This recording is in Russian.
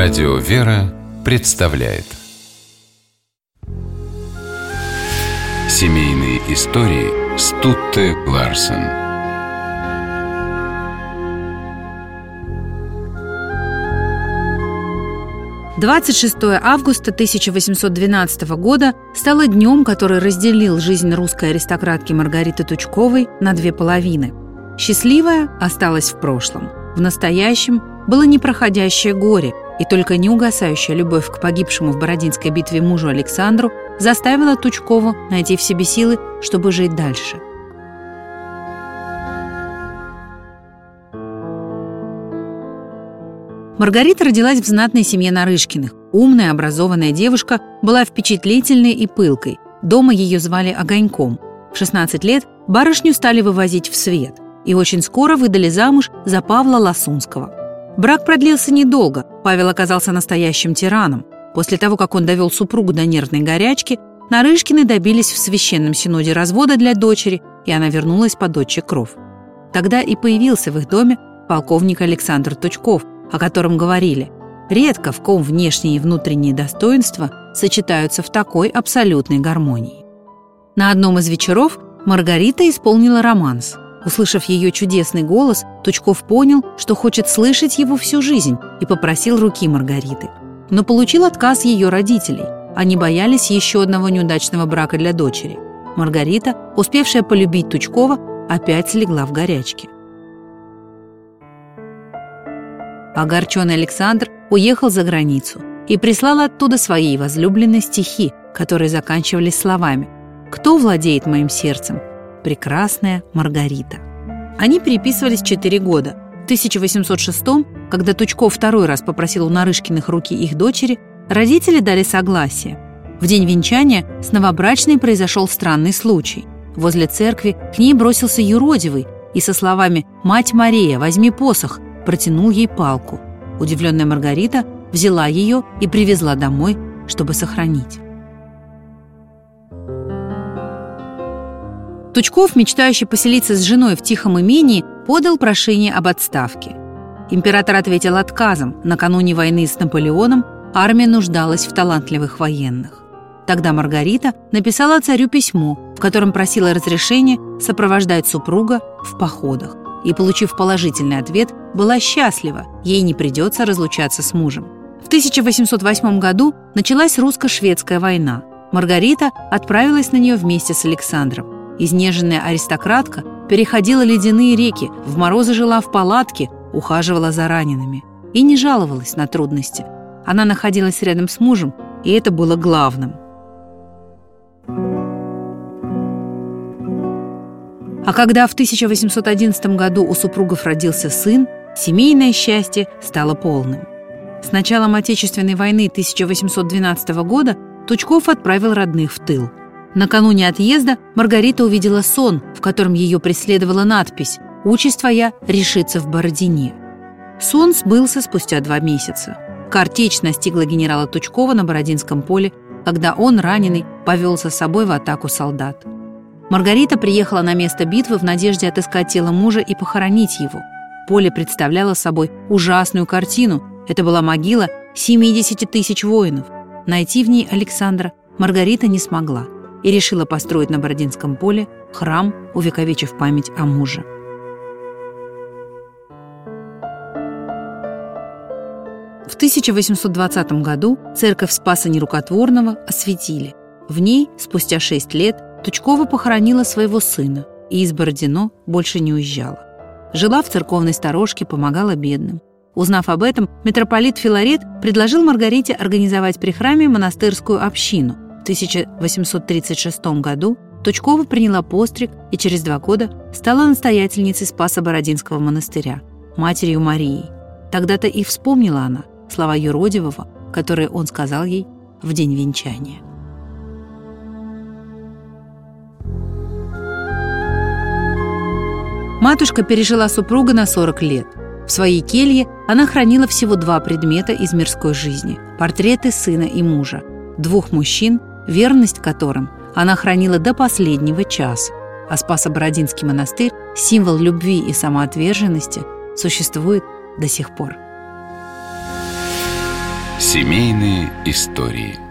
Радио «Вера» представляет Семейные истории Стутте Ларсен Двадцать шестое августа 1812 года стало днем, который разделил жизнь русской аристократки Маргариты Тучковой на две половины. Счастливая осталась в прошлом. В настоящем было непроходящее горе – и только неугасающая любовь к погибшему в Бородинской битве мужу Александру заставила Тучкову найти в себе силы, чтобы жить дальше. Маргарита родилась в знатной семье Нарышкиных. Умная, образованная девушка была впечатлительной и пылкой. Дома ее звали Огоньком. В 16 лет барышню стали вывозить в свет и очень скоро выдали замуж за Павла Ласунского. Брак продлился недолго. Павел оказался настоящим тираном. После того, как он довел супругу до нервной горячки, Нарышкины добились в священном синоде развода для дочери, и она вернулась под отче кров. Тогда и появился в их доме полковник Александр Тучков, о котором говорили. Редко в ком внешние и внутренние достоинства сочетаются в такой абсолютной гармонии. На одном из вечеров Маргарита исполнила романс – Услышав ее чудесный голос, Тучков понял, что хочет слышать его всю жизнь и попросил руки Маргариты. Но получил отказ ее родителей. Они боялись еще одного неудачного брака для дочери. Маргарита, успевшая полюбить Тучкова, опять слегла в горячке. Огорченный Александр уехал за границу и прислал оттуда своей возлюбленной стихи, которые заканчивались словами «Кто владеет моим сердцем? Прекрасная Маргарита. Они переписывались четыре года. В 1806 когда Тучков второй раз попросил у Нарышкиных руки их дочери, родители дали согласие. В день венчания с новобрачной произошел странный случай. Возле церкви к ней бросился юродивый и со словами «Мать Мария, возьми посох!» протянул ей палку. Удивленная Маргарита взяла ее и привезла домой, чтобы сохранить. Тучков, мечтающий поселиться с женой в тихом имении, подал прошение об отставке. Император ответил отказом. Накануне войны с Наполеоном армия нуждалась в талантливых военных. Тогда Маргарита написала царю письмо, в котором просила разрешения сопровождать супруга в походах. И, получив положительный ответ, была счастлива, ей не придется разлучаться с мужем. В 1808 году началась русско-шведская война. Маргарита отправилась на нее вместе с Александром. Изнеженная аристократка переходила ледяные реки, в морозы жила в палатке, ухаживала за ранеными. И не жаловалась на трудности. Она находилась рядом с мужем, и это было главным. А когда в 1811 году у супругов родился сын, семейное счастье стало полным. С началом Отечественной войны 1812 года Тучков отправил родных в тыл – Накануне отъезда Маргарита увидела сон, в котором ее преследовала надпись «Участь твоя решится в Бородине». Сон сбылся спустя два месяца. Картечь настигла генерала Тучкова на Бородинском поле, когда он, раненый, повел за собой в атаку солдат. Маргарита приехала на место битвы в надежде отыскать тело мужа и похоронить его. Поле представляло собой ужасную картину. Это была могила 70 тысяч воинов. Найти в ней Александра Маргарита не смогла – и решила построить на Бородинском поле храм, увековечив память о муже. В 1820 году церковь Спаса Нерукотворного осветили. В ней, спустя шесть лет, Тучкова похоронила своего сына и из Бородино больше не уезжала. Жила в церковной сторожке, помогала бедным. Узнав об этом, митрополит Филарет предложил Маргарите организовать при храме монастырскую общину – 1836 году Тучкова приняла постриг и через два года стала настоятельницей Спаса Бородинского монастыря, матерью Марии. Тогда-то и вспомнила она слова Юродивого, которые он сказал ей в день венчания. Матушка пережила супруга на 40 лет. В своей келье она хранила всего два предмета из мирской жизни – портреты сына и мужа, двух мужчин верность которым она хранила до последнего часа. А Спасо-Бородинский монастырь, символ любви и самоотверженности, существует до сих пор. Семейные истории –